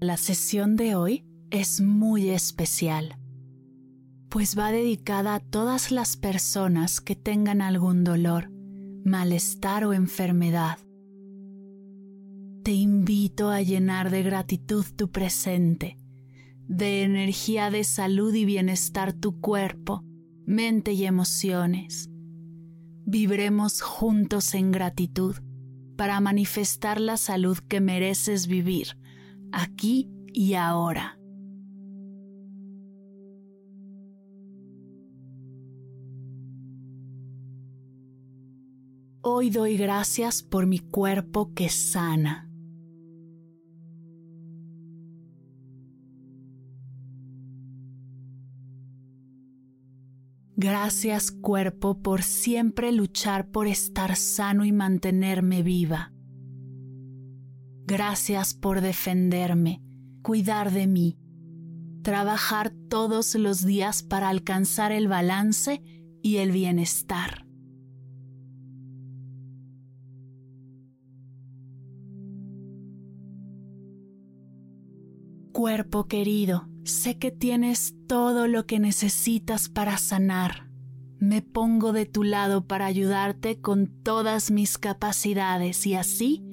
La sesión de hoy es muy especial, pues va dedicada a todas las personas que tengan algún dolor, malestar o enfermedad. Te invito a llenar de gratitud tu presente, de energía de salud y bienestar tu cuerpo, mente y emociones. Vibremos juntos en gratitud para manifestar la salud que mereces vivir aquí y ahora. Hoy doy gracias por mi cuerpo que sana. Gracias cuerpo por siempre luchar por estar sano y mantenerme viva. Gracias por defenderme, cuidar de mí, trabajar todos los días para alcanzar el balance y el bienestar. Cuerpo querido, sé que tienes todo lo que necesitas para sanar. Me pongo de tu lado para ayudarte con todas mis capacidades y así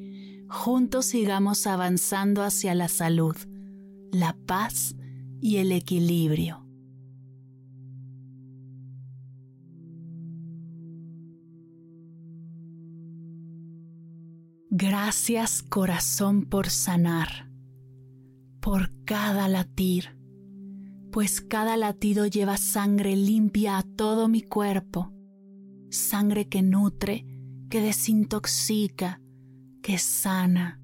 juntos sigamos avanzando hacia la salud, la paz y el equilibrio. Gracias corazón por sanar, por cada latir, pues cada latido lleva sangre limpia a todo mi cuerpo, sangre que nutre, que desintoxica, que sana.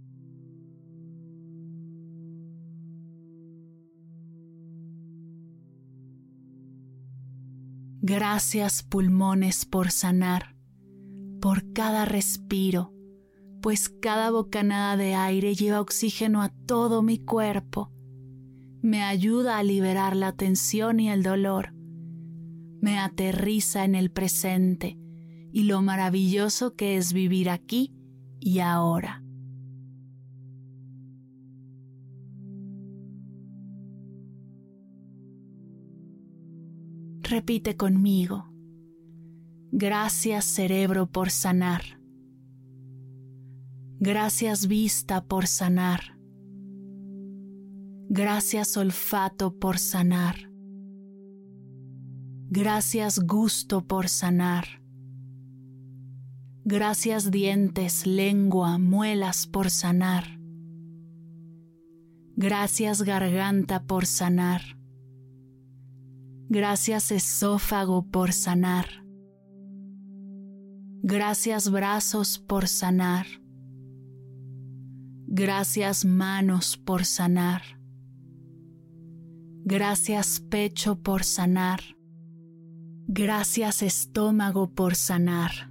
Gracias pulmones por sanar, por cada respiro, pues cada bocanada de aire lleva oxígeno a todo mi cuerpo. Me ayuda a liberar la tensión y el dolor. Me aterriza en el presente y lo maravilloso que es vivir aquí y ahora. Repite conmigo. Gracias cerebro por sanar. Gracias vista por sanar. Gracias olfato por sanar. Gracias gusto por sanar. Gracias dientes, lengua, muelas por sanar. Gracias garganta por sanar. Gracias esófago por sanar. Gracias brazos por sanar. Gracias manos por sanar. Gracias pecho por sanar. Gracias estómago por sanar.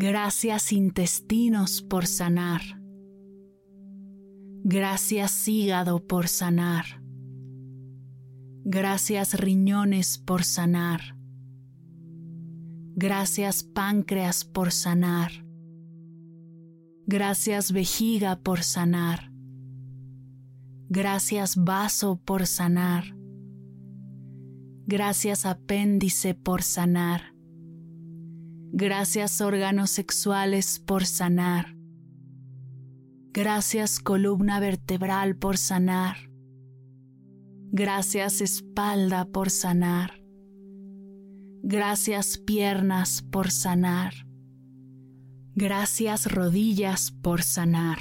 Gracias intestinos por sanar. Gracias hígado por sanar. Gracias riñones por sanar. Gracias páncreas por sanar. Gracias vejiga por sanar. Gracias vaso por sanar. Gracias apéndice por sanar. Gracias órganos sexuales por sanar. Gracias columna vertebral por sanar. Gracias espalda por sanar. Gracias piernas por sanar. Gracias rodillas por sanar.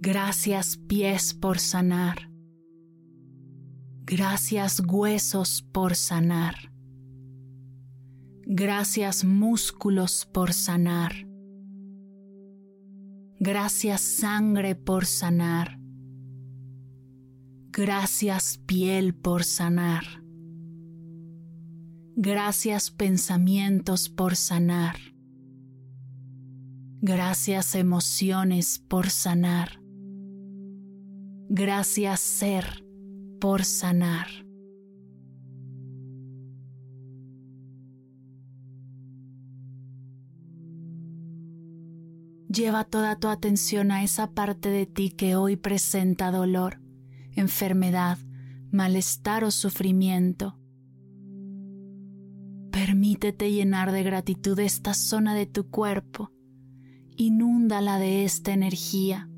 Gracias pies por sanar. Gracias huesos por sanar. Gracias músculos por sanar. Gracias sangre por sanar. Gracias piel por sanar. Gracias pensamientos por sanar. Gracias emociones por sanar. Gracias ser por sanar. Lleva toda tu atención a esa parte de ti que hoy presenta dolor, enfermedad, malestar o sufrimiento. Permítete llenar de gratitud esta zona de tu cuerpo. Inúndala de esta energía.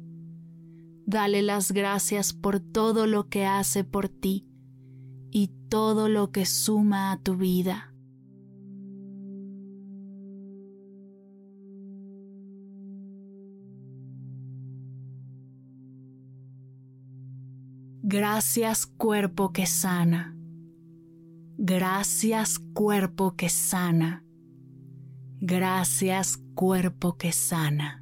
Dale las gracias por todo lo que hace por ti y todo lo que suma a tu vida. Gracias cuerpo que sana. Gracias cuerpo que sana. Gracias cuerpo que sana.